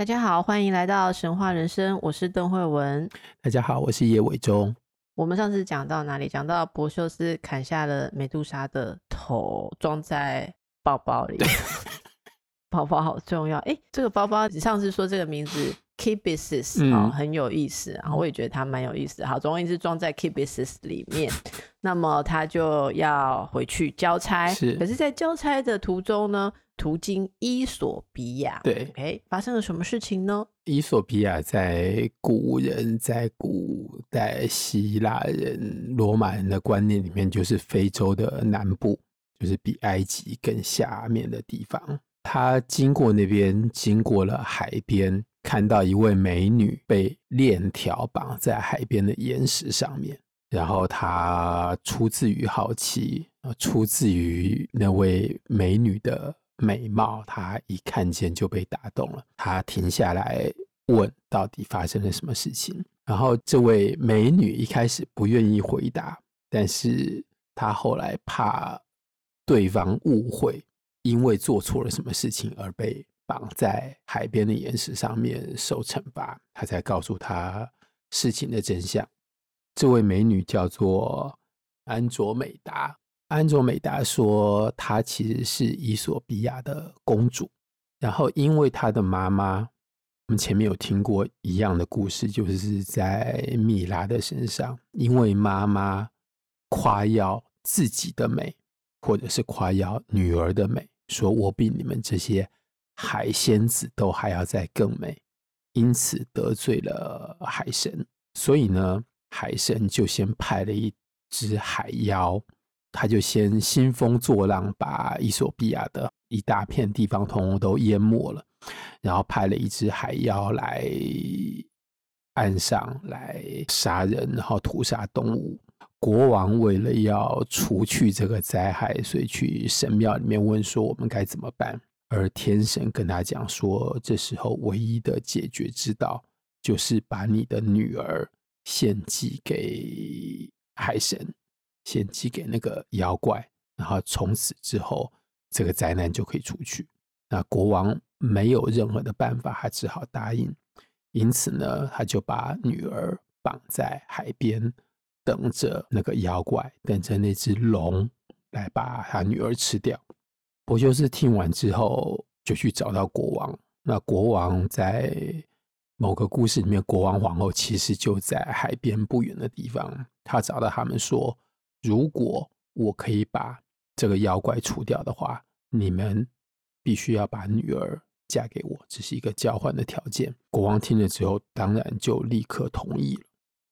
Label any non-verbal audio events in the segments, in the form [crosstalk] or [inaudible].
大家好，欢迎来到神话人生，我是邓慧文。大家好，我是叶伟忠。我们上次讲到哪里？讲到博修斯砍下了美杜莎的头，装在包包里。[laughs] 包包好重要。哎，这个包包，你上次说这个名字 Kibisis 啊、嗯，很有意思。然后我也觉得它蛮有意思。好，总而言之，装在 Kibisis 里面。那么他就要回去交差。是。可是，在交差的途中呢？途经伊索比亚，对，OK，发生了什么事情呢？伊索比亚在古人，在古代希腊人、罗马人的观念里面，就是非洲的南部，就是比埃及更下面的地方。他经过那边，经过了海边，看到一位美女被链条绑在海边的岩石上面，然后他出自于好奇，出自于那位美女的。美貌，他一看见就被打动了。他停下来问：“到底发生了什么事情？”然后这位美女一开始不愿意回答，但是她后来怕对方误会，因为做错了什么事情而被绑在海边的岩石上面受惩罚，他才告诉他事情的真相。这位美女叫做安卓美达。安卓美达说，她其实是伊索比亚的公主。然后，因为她的妈妈，我们前面有听过一样的故事，就是在米拉的身上，因为妈妈夸耀自己的美，或者是夸耀女儿的美，说我比你们这些海仙子都还要再更美，因此得罪了海神。所以呢，海神就先派了一只海妖。他就先兴风作浪，把伊索比亚的一大片地方通通都淹没了，然后派了一只海妖来岸上来杀人，然后屠杀动物。国王为了要除去这个灾害，所以去神庙里面问说：“我们该怎么办？”而天神跟他讲说：“这时候唯一的解决之道，就是把你的女儿献祭给海神。”献祭给那个妖怪，然后从此之后，这个灾难就可以出去。那国王没有任何的办法，他只好答应。因此呢，他就把女儿绑在海边，等着那个妖怪，等着那只龙来把他女儿吃掉。柏修斯听完之后，就去找到国王。那国王在某个故事里面，国王皇后其实就在海边不远的地方。他找到他们说。如果我可以把这个妖怪除掉的话，你们必须要把女儿嫁给我，这是一个交换的条件。国王听了之后，当然就立刻同意了。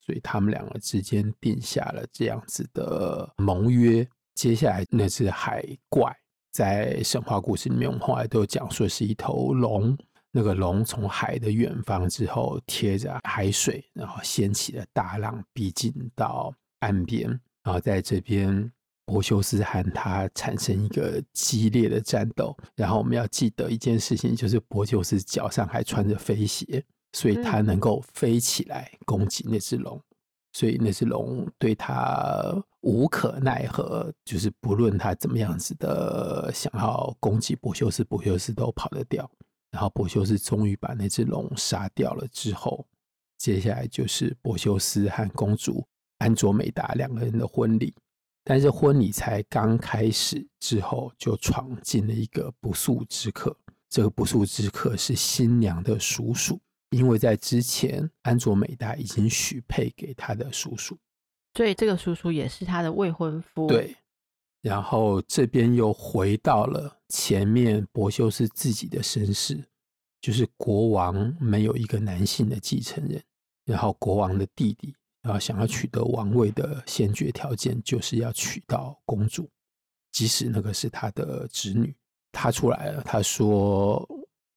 所以他们两个之间定下了这样子的盟约。接下来那只海怪，在神话故事里面，我们后来都讲说是一头龙。那个龙从海的远方之后，贴着海水，然后掀起了大浪，逼近到岸边。然后在这边，柏修斯和他产生一个激烈的战斗。然后我们要记得一件事情，就是柏修斯脚上还穿着飞鞋，所以他能够飞起来攻击那只龙。所以那只龙对他无可奈何，就是不论他怎么样子的想要攻击柏修斯，柏修斯都跑得掉。然后柏修斯终于把那只龙杀掉了之后，接下来就是柏修斯和公主。安卓美达两个人的婚礼，但是婚礼才刚开始之后，就闯进了一个不速之客。这个不速之客是新娘的叔叔，因为在之前安卓美达已经许配给他的叔叔，所以这个叔叔也是他的未婚夫。对，然后这边又回到了前面博修斯自己的身世，就是国王没有一个男性的继承人，然后国王的弟弟。啊，想要取得王位的先决条件就是要娶到公主，即使那个是他的侄女。他出来了，他说，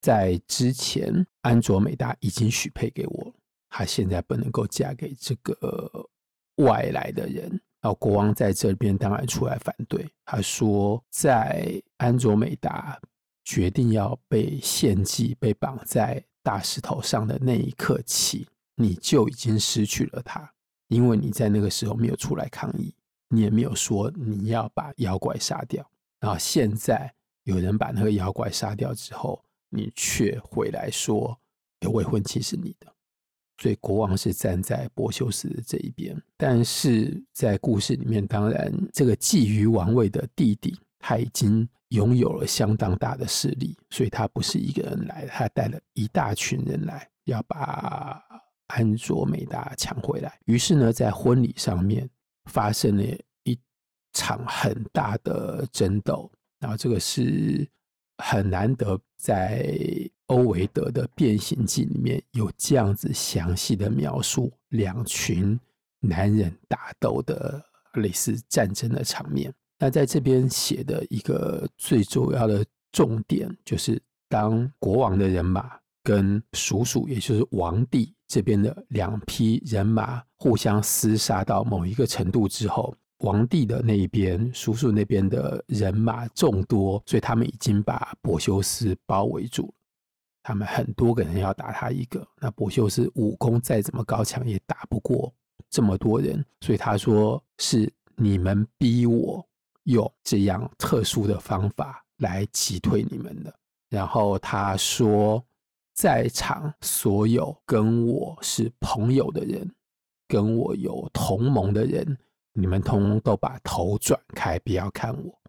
在之前安卓美达已经许配给我，她现在不能够嫁给这个外来的人。然后国王在这边当然出来反对，他说，在安卓美达决定要被献祭、被绑在大石头上的那一刻起，你就已经失去了她，因为你在那个时候没有出来抗议，你也没有说你要把妖怪杀掉。然后现在有人把那个妖怪杀掉之后，你却回来说，未婚妻是你的。所以国王是站在柏修斯的这一边，但是在故事里面，当然这个觊觎王位的弟弟他已经拥有了相当大的势力，所以他不是一个人来，他带了一大群人来，要把安卓美达抢回来。于是呢，在婚礼上面发生了一场很大的争斗，然后这个是很难得在。欧维德的《变形记》里面有这样子详细的描述两群男人打斗的类似战争的场面。那在这边写的一个最主要的重点，就是当国王的人马跟叔叔，也就是王帝这边的两批人马互相厮杀到某一个程度之后，王帝的那一边、叔叔那边的人马众多，所以他们已经把柏修斯包围住了。他们很多个人要打他一个，那柏修斯武功再怎么高强也打不过这么多人，所以他说是你们逼我用这样特殊的方法来击退你们的。然后他说，在场所有跟我是朋友的人，跟我有同盟的人，你们通通都把头转开，不要看我。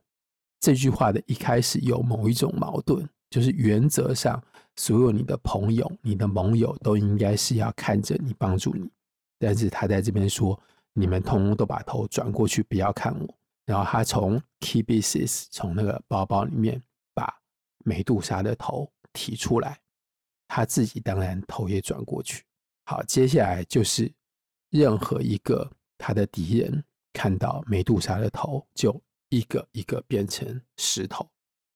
这句话的一开始有某一种矛盾，就是原则上。所有你的朋友、你的盟友都应该是要看着你、帮助你，但是他在这边说，你们通通都把头转过去，不要看我。然后他从 Kibisis 从那个包包里面把美杜莎的头提出来，他自己当然头也转过去。好，接下来就是任何一个他的敌人看到美杜莎的头，就一个一个变成石头。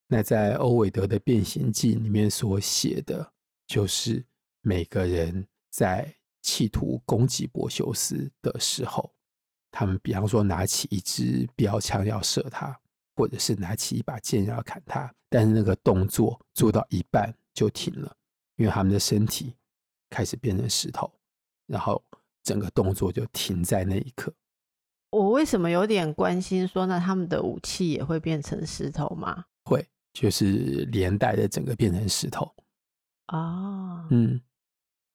那在欧维德的《变形记》里面所写的，就是每个人在企图攻击柏修斯的时候，他们比方说拿起一支标枪要射他，或者是拿起一把剑要砍他，但是那个动作做到一半就停了，因为他们的身体开始变成石头，然后整个动作就停在那一刻。我为什么有点关心说，那他们的武器也会变成石头吗？会。就是连带的整个变成石头哦，嗯，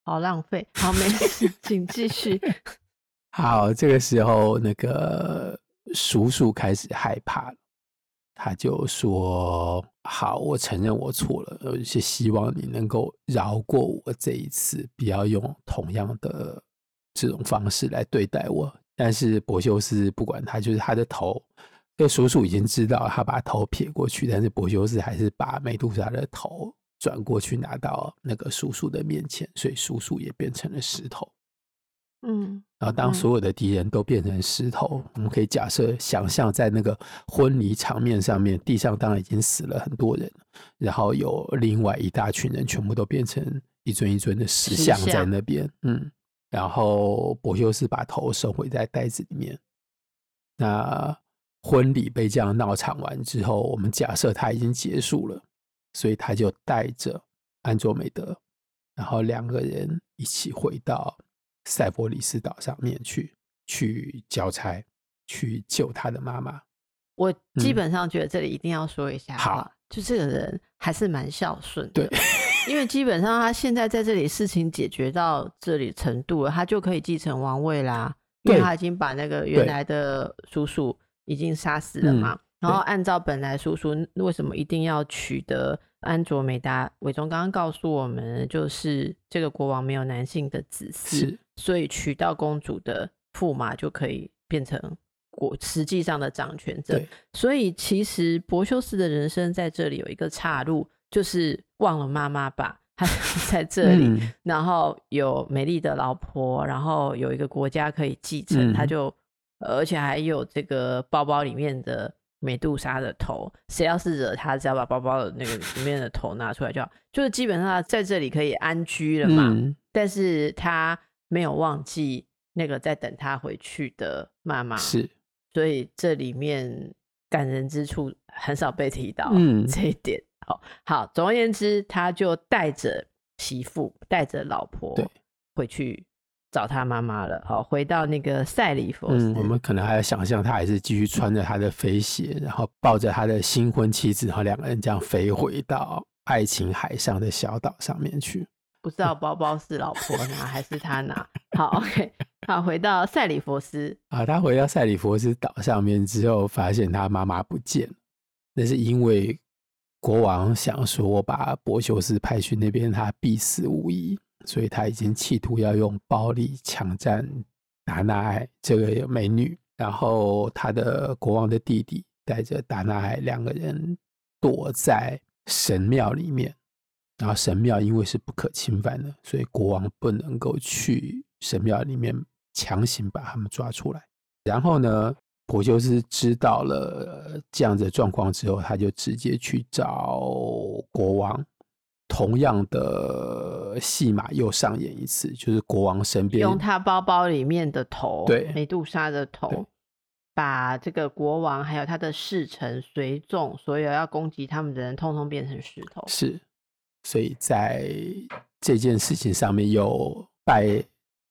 好浪费，好没事，请继续。[laughs] 好，这个时候那个叔叔开始害怕了，他就说：“好，我承认我错了，而且希望你能够饶过我这一次，不要用同样的这种方式来对待我。”但是柏修斯不管他，就是他的头。这叔叔已经知道，他把头撇过去，但是柏修斯还是把美杜莎的头转过去，拿到那个叔叔的面前，所以叔叔也变成了石头。嗯，然后当所有的敌人都变成石头，我们可以假设想象，在那个婚礼场面上面，地上当然已经死了很多人，然后有另外一大群人全部都变成一尊一尊的石像在那边。嗯，然后柏修斯把头收回在袋子里面。那婚礼被这样闹场完之后，我们假设他已经结束了，所以他就带着安卓美德，然后两个人一起回到塞伯里斯岛上面去，去交差，去救他的妈妈。我基本上觉得这里一定要说一下，好、嗯，就这个人还是蛮孝顺的，对，因为基本上他现在在这里事情解决到这里程度了，他就可以继承王位啦，因为他已经把那个原来的叔叔。已经杀死了嘛？嗯、然后按照本来叔叔为什么一定要取得安卓美达？伟忠刚刚告诉我们，就是这个国王没有男性的子嗣，所以娶到公主的驸马就可以变成国实际上的掌权者。所以其实柏修斯的人生在这里有一个岔路，就是忘了妈妈吧。他 [laughs] 在这里、嗯，然后有美丽的老婆，然后有一个国家可以继承，嗯、他就。而且还有这个包包里面的美杜莎的头，谁要是惹他，只要把包包的那个里面的头拿出来就好，就是基本上在这里可以安居了嘛。嗯、但是他没有忘记那个在等他回去的妈妈，是，所以这里面感人之处很少被提到，嗯，这一点。好，好，总而言之，他就带着媳妇，带着老婆，回去找他妈妈了。好，回到那个赛里佛斯，嗯，我们可能还要想象他还是继续穿着他的飞鞋，然后抱着他的新婚妻子，然后两个人这样飞回到爱琴海上的小岛上面去。不知道包包是老婆拿还是他拿？好，OK，好，回到赛里佛斯啊，他回到赛里佛斯岛上面之后，发现他妈妈不见了，那是因为。国王想说：“我把柏修斯派去那边，他必死无疑。所以他已经企图要用暴力抢占达纳艾这个美女。然后他的国王的弟弟带着达纳艾两个人躲在神庙里面。然后神庙因为是不可侵犯的，所以国王不能够去神庙里面强行把他们抓出来。然后呢？”柏修斯知道了这样子的状况之后，他就直接去找国王。同样的戏码又上演一次，就是国王身边用他包包里面的头，对，美杜莎的头，把这个国王还有他的侍臣、随从，所有要攻击他们的人，通通变成石头。是，所以在这件事情上面又拜。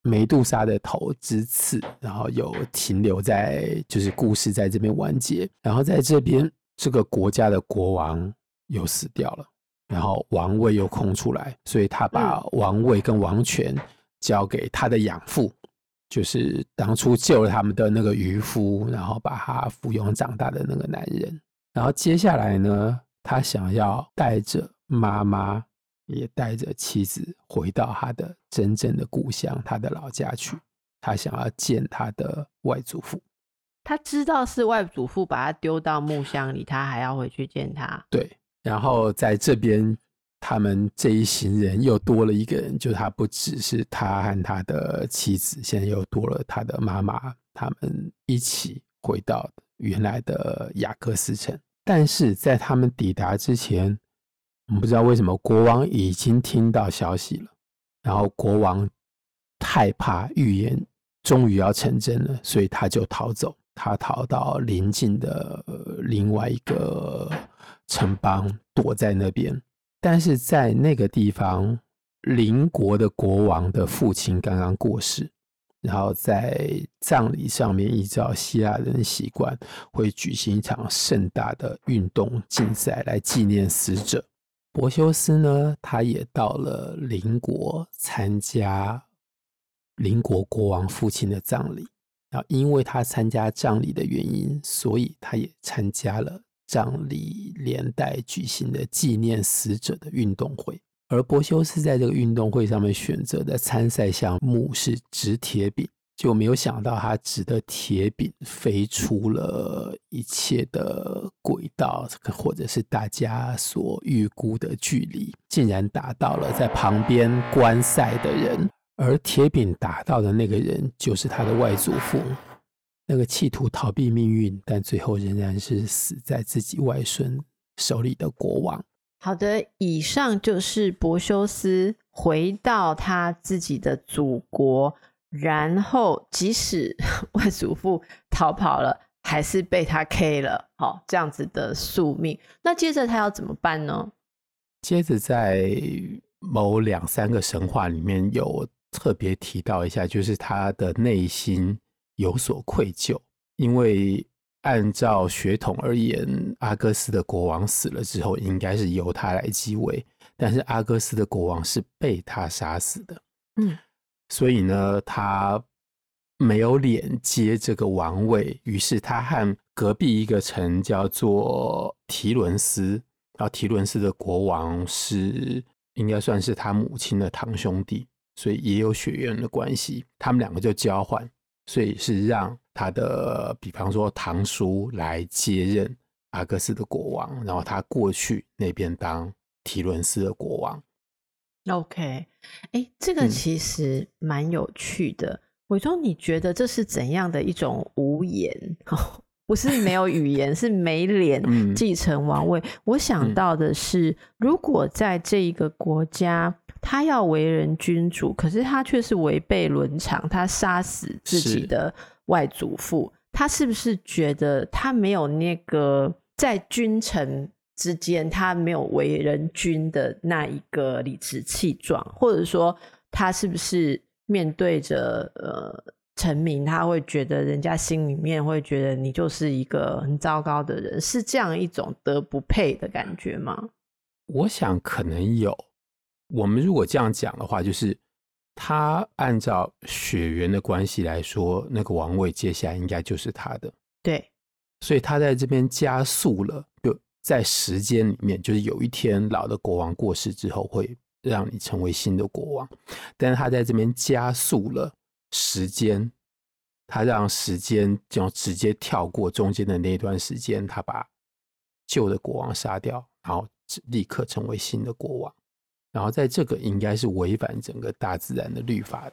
梅杜莎的头之刺，然后有停留在，就是故事在这边完结。然后在这边，这个国家的国王又死掉了，然后王位又空出来，所以他把王位跟王权交给他的养父，就是当初救了他们的那个渔夫，然后把他抚养长大的那个男人。然后接下来呢，他想要带着妈妈。也带着妻子回到他的真正的故乡，他的老家去。他想要见他的外祖父。他知道是外祖父把他丢到木箱里，他还要回去见他。对。然后在这边，他们这一行人又多了一个人，就他不只是他和他的妻子，现在又多了他的妈妈。他们一起回到原来的雅克斯城，但是在他们抵达之前。我们不知道为什么国王已经听到消息了，然后国王害怕预言终于要成真了，所以他就逃走。他逃到邻近的另外一个城邦，躲在那边。但是在那个地方，邻国的国王的父亲刚刚过世，然后在葬礼上面，依照希腊人的习惯，会举行一场盛大的运动竞赛来纪念死者。柏修斯呢，他也到了邻国参加邻国国王父亲的葬礼。然后，因为他参加葬礼的原因，所以他也参加了葬礼连带举行的纪念死者的运动会。而柏修斯在这个运动会上面选择的参赛项目是掷铁饼。就没有想到，他掷的铁饼飞出了一切的轨道，或者是大家所预估的距离，竟然打到了在旁边观赛的人，而铁饼打到的那个人就是他的外祖父，那个企图逃避命运，但最后仍然是死在自己外孙手里的国王。好的，以上就是柏修斯回到他自己的祖国。然后，即使 [laughs] 外祖父逃跑了，还是被他 K 了。好，这样子的宿命。那接着他要怎么办呢？接着在某两三个神话里面有特别提到一下，就是他的内心有所愧疚，因为按照血统而言，阿哥斯的国王死了之后，应该是由他来继位，但是阿哥斯的国王是被他杀死的。嗯。所以呢，他没有脸接这个王位，于是他和隔壁一个城叫做提伦斯，然后提伦斯的国王是应该算是他母亲的堂兄弟，所以也有血缘的关系。他们两个就交换，所以是让他的，比方说堂叔来接任阿格斯的国王，然后他过去那边当提伦斯的国王。OK，哎，这个其实蛮有趣的。伟忠、嗯，你觉得这是怎样的一种无言？[laughs] 不是没有语言，是没脸继承王位。嗯、我想到的是，如果在这一个国家，他要为人君主，可是他却是违背伦常，他杀死自己的外祖父，他是不是觉得他没有那个在君臣之间，他没有为人君的那一个理直气壮，或者说他是不是面对着呃？臣民他会觉得，人家心里面会觉得你就是一个很糟糕的人，是这样一种德不配的感觉吗？我想可能有。我们如果这样讲的话，就是他按照血缘的关系来说，那个王位接下来应该就是他的。对，所以他在这边加速了，就在时间里面，就是有一天老的国王过世之后，会让你成为新的国王，但是他在这边加速了。时间，他让时间就直接跳过中间的那段时间，他把旧的国王杀掉，然后立刻成为新的国王。然后在这个应该是违反整个大自然的律法的。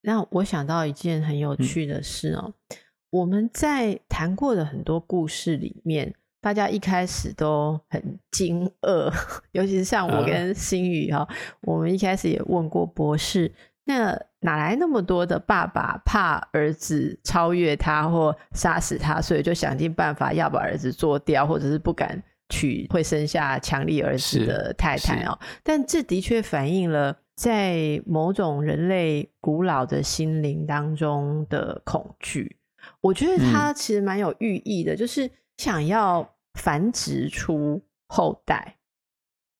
那我想到一件很有趣的事哦，嗯、我们在谈过的很多故事里面，大家一开始都很惊愕，[laughs] 尤其是像我跟新宇哈，嗯、我们一开始也问过博士。那哪来那么多的爸爸怕儿子超越他或杀死他，所以就想尽办法要把儿子做掉，或者是不敢娶会生下强力儿子的太太哦。但这的确反映了在某种人类古老的心灵当中的恐惧。我觉得它其实蛮有寓意的，嗯、就是想要繁殖出后代。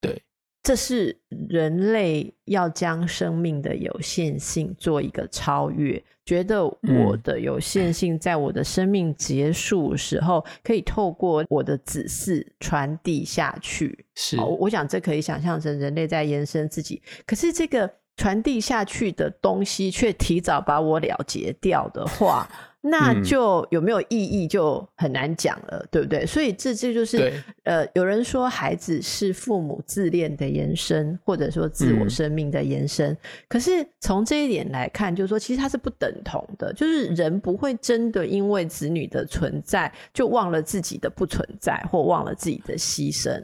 对这是人类要将生命的有限性做一个超越，觉得我的有限性在我的生命结束时候，可以透过我的子嗣传递下去。是，我想这可以想象成人类在延伸自己。可是这个传递下去的东西却提早把我了结掉的话。[laughs] 那就有没有意义就很难讲了，嗯、对不对？所以这这就是呃，有人说孩子是父母自恋的延伸，或者说自我生命的延伸。嗯、可是从这一点来看，就是说其实它是不等同的，就是人不会真的因为子女的存在就忘了自己的不存在，或忘了自己的牺牲。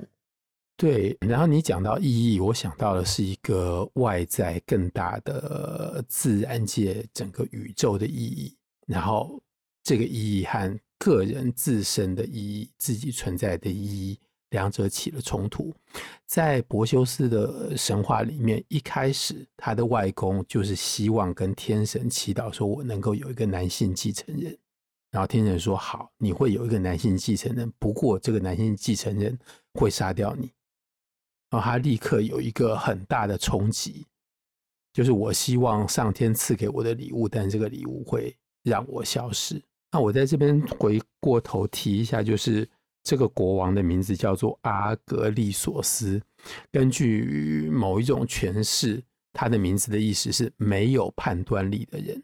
对，然后你讲到意义，我想到的是一个外在更大的自然界整个宇宙的意义。然后，这个意义和个人自身的意义、自己存在的意义，两者起了冲突。在柏修斯的神话里面，一开始他的外公就是希望跟天神祈祷，说我能够有一个男性继承人。然后天神说：“好，你会有一个男性继承人，不过这个男性继承人会杀掉你。”然后他立刻有一个很大的冲击，就是我希望上天赐给我的礼物，但这个礼物会。让我消失。那我在这边回过头提一下，就是这个国王的名字叫做阿格利索斯。根据某一种诠释，他的名字的意思是没有判断力的人，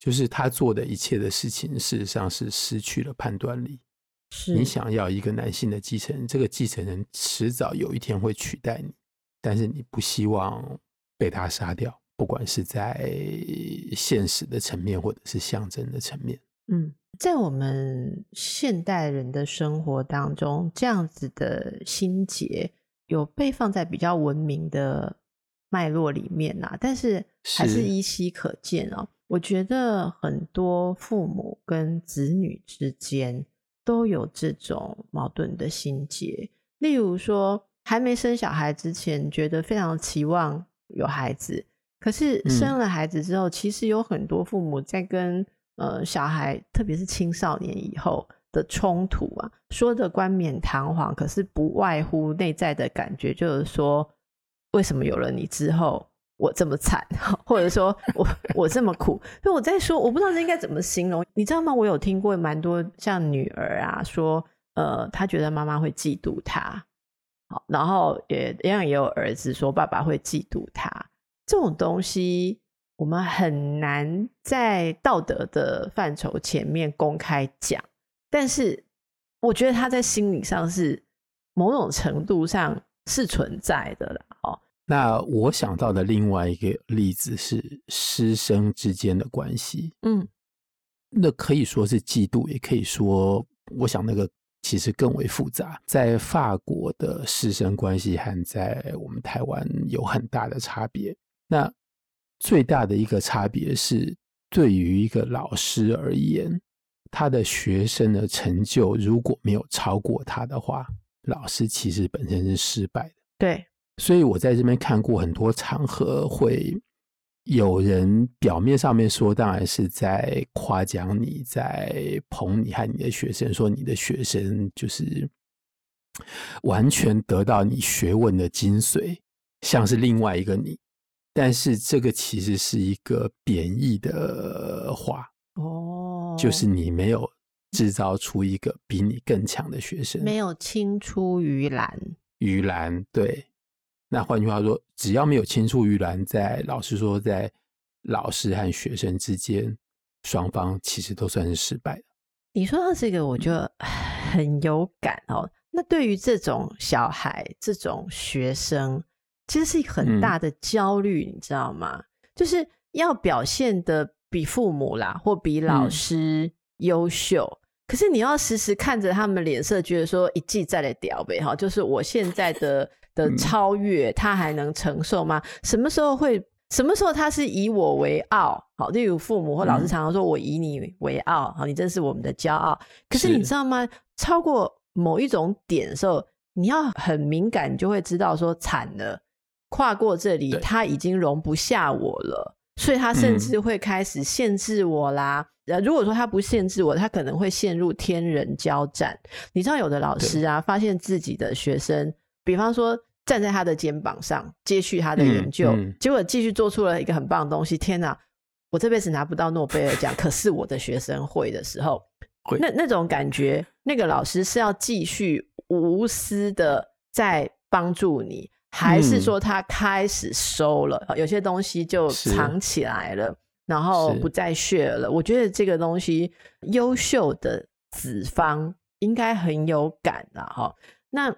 就是他做的一切的事情，事实上是失去了判断力。是你想要一个男性的继承人，这个继承人迟早有一天会取代你，但是你不希望被他杀掉。不管是在现实的层面，或者是象征的层面，嗯，在我们现代人的生活当中，这样子的心结有被放在比较文明的脉络里面啊，但是还是依稀可见哦。我觉得很多父母跟子女之间都有这种矛盾的心结，例如说，还没生小孩之前，觉得非常期望有孩子。可是生了孩子之后，嗯、其实有很多父母在跟呃小孩，特别是青少年以后的冲突啊，说的冠冕堂皇，可是不外乎内在的感觉，就是说，为什么有了你之后，我这么惨，或者说我我这么苦？所以我在说，我不知道这应该怎么形容，你知道吗？我有听过蛮多像女儿啊说，呃，她觉得妈妈会嫉妒她，好，然后也一样也有儿子说爸爸会嫉妒他。这种东西，我们很难在道德的范畴前面公开讲，但是我觉得他在心理上是某种程度上是存在的了。哦，那我想到的另外一个例子是师生之间的关系，嗯，那可以说是嫉妒，也可以说我想那个其实更为复杂，在法国的师生关系和在我们台湾有很大的差别。那最大的一个差别是，对于一个老师而言，他的学生的成就如果没有超过他的话，老师其实本身是失败的。对，所以我在这边看过很多场合会。有人表面上面说，当然是在夸奖你，在捧你和你的学生，说你的学生就是完全得到你学问的精髓，像是另外一个你。但是这个其实是一个贬义的话哦，就是你没有制造出一个比你更强的学生，没有青出于蓝，于蓝对。那换句话说，只要没有青出于蓝，在老师说，在老师和学生之间，双方其实都算是失败的。你说到这个，我就 [sighs] 很有感哦。那对于这种小孩、这种学生，其实是一个很大的焦虑，嗯、你知道吗？就是要表现的比父母啦，或比老师优秀，嗯、可是你要时时看着他们脸色，觉得说一季再来屌呗哈，就是我现在的。的超越，他还能承受吗？什么时候会？什么时候他是以我为傲？好，例如父母或老师常常说我以你为傲，好，你真是我们的骄傲。可是你知道吗？超过某一种点的时候，你要很敏感，你就会知道说惨了，跨过这里，他已经容不下我了，所以他甚至会开始限制我啦。呃，如果说他不限制我，他可能会陷入天人交战。你知道，有的老师啊，发现自己的学生，比方说。站在他的肩膀上接续他的研究，嗯嗯、结果继续做出了一个很棒的东西。天哪，我这辈子拿不到诺贝尔奖，可是我的学生会的时候，[laughs] 那那种感觉，那个老师是要继续无私的在帮助你，还是说他开始收了、嗯、有些东西就藏起来了，然后不再 share 了？我觉得这个东西，优秀的子方应该很有感的哈。那。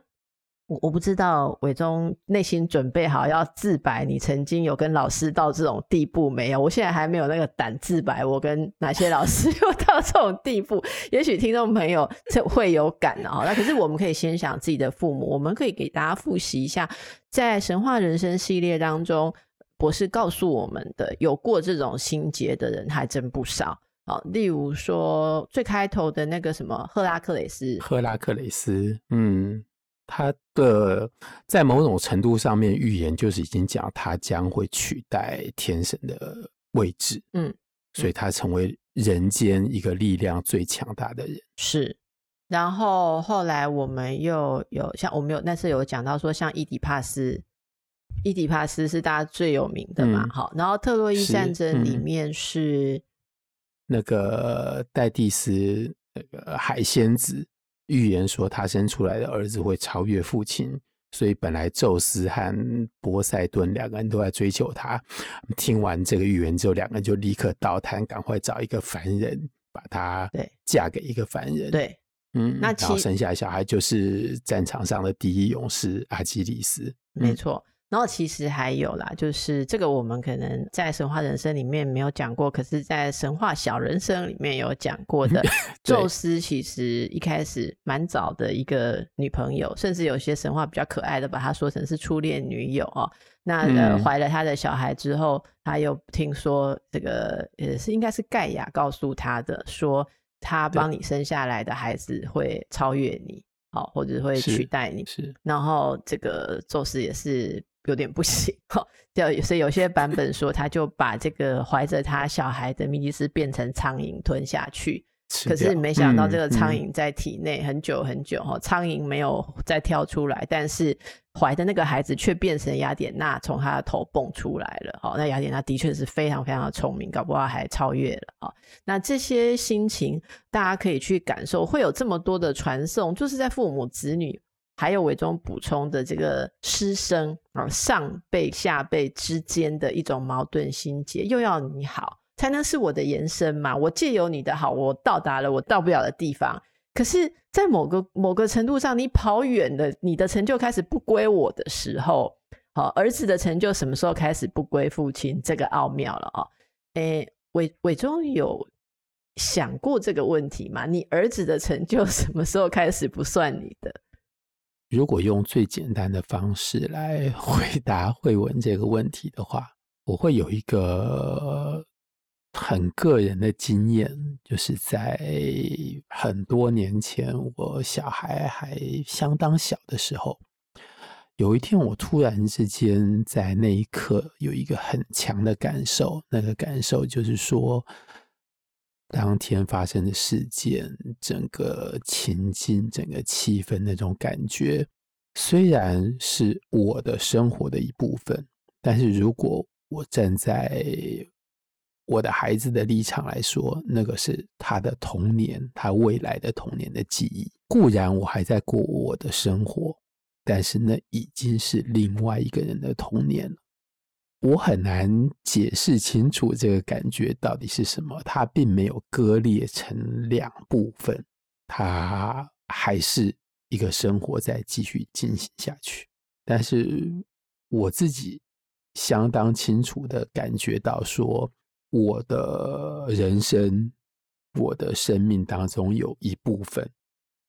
我我不知道伟忠内心准备好要自白，你曾经有跟老师到这种地步没有？我现在还没有那个胆自白，我跟哪些老师 [laughs] 又到这种地步？也许听众朋友这会有感啊。那可是我们可以先想自己的父母，我们可以给大家复习一下，在神话人生系列当中，博士告诉我们的，有过这种心结的人还真不少。好，例如说最开头的那个什么赫拉克雷斯，赫拉克雷斯，嗯。他的在某种程度上面预言就是已经讲他将会取代天神的位置，嗯，嗯，所以他成为人间一个力量最强大的人。是，然后后来我们又有像我们有那次有讲到说，像伊底帕斯，伊底帕斯是大家最有名的嘛，好，嗯，然后特洛伊战争里面是，是那个戴蒂斯那个海仙子。预言说他生出来的儿子会超越父亲，所以本来宙斯和波塞顿两个人都在追求他。听完这个预言之后，两个人就立刻倒弹，赶快找一个凡人，把他嫁给一个凡人。对，嗯，那然后生下小孩就是战场上的第一勇士阿基里斯。没错。然后其实还有啦，就是这个我们可能在神话人生里面没有讲过，可是在神话小人生里面有讲过的。[laughs] 宙斯其实一开始蛮早的一个女朋友，甚至有些神话比较可爱的把她说成是初恋女友哦。那呃怀了他的小孩之后，他又听说这个呃是应该是盖亚告诉他的，说他帮你生下来的孩子会超越你，好，或者会取代你。是，然后这个宙斯也是。有点不行哈，就所以有些版本说，他就把这个怀着他小孩的米迪斯变成苍蝇吞下去，可是没想到这个苍蝇在体内很久很久哈，苍蝇没有再跳出来，但是怀的那个孩子却变成雅典娜从他的头蹦出来了哈。那雅典娜的确是非常非常的聪明，搞不好还超越了哈。那这些心情大家可以去感受，会有这么多的传送，就是在父母子女。还有伟忠补充的这个师生啊，上辈下辈之间的一种矛盾心结，又要你好才能是我的延伸嘛？我借由你的好，我到达了我到不了的地方。可是，在某个某个程度上，你跑远了，你的成就开始不归我的时候，好，儿子的成就什么时候开始不归父亲？这个奥妙了啊！诶，伟伟忠有想过这个问题吗？你儿子的成就什么时候开始不算你的？如果用最简单的方式来 [laughs] 回答慧文这个问题的话，我会有一个很个人的经验，就是在很多年前，我小孩还相当小的时候，有一天我突然之间在那一刻有一个很强的感受，那个感受就是说。当天发生的事件，整个情境、整个气氛那种感觉，虽然是我的生活的一部分，但是如果我站在我的孩子的立场来说，那个是他的童年，他未来的童年的记忆。固然我还在过我的生活，但是那已经是另外一个人的童年了。我很难解释清楚这个感觉到底是什么。它并没有割裂成两部分，它还是一个生活在继续进行下去。但是我自己相当清楚的感觉到，说我的人生、我的生命当中有一部分，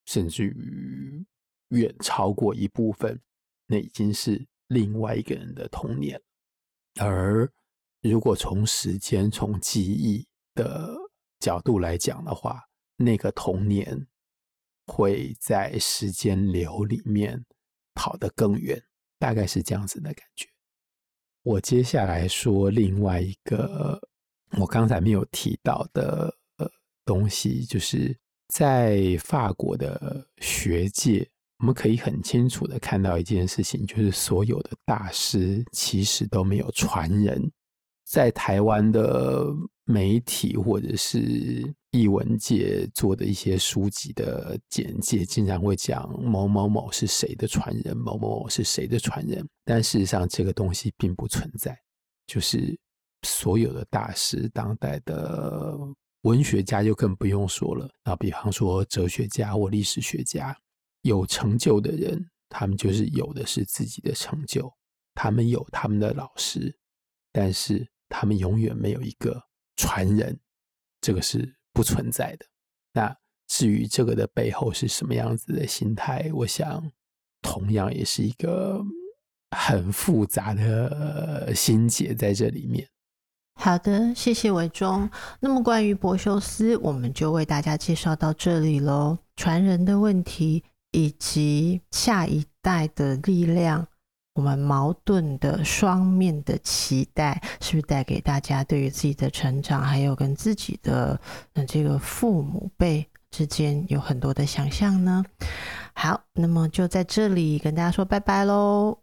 甚至于远超过一部分，那已经是另外一个人的童年。而如果从时间、从记忆的角度来讲的话，那个童年会在时间流里面跑得更远，大概是这样子的感觉。我接下来说另外一个我刚才没有提到的呃东西，就是在法国的学界。我们可以很清楚的看到一件事情，就是所有的大师其实都没有传人。在台湾的媒体或者是艺文界做的一些书籍的简介，经常会讲某某某是谁的传人，某某某是谁的传人。但事实上，这个东西并不存在。就是所有的大师，当代的文学家就更不用说了。那比方说哲学家或历史学家。有成就的人，他们就是有的是自己的成就，他们有他们的老师，但是他们永远没有一个传人，这个是不存在的。那至于这个的背后是什么样子的心态，我想同样也是一个很复杂的心结在这里面。好的，谢谢伟忠。那么关于柏修斯，我们就为大家介绍到这里喽。传人的问题。以及下一代的力量，我们矛盾的双面的期待，是不是带给大家对于自己的成长，还有跟自己的这个父母辈之间有很多的想象呢？好，那么就在这里跟大家说拜拜喽。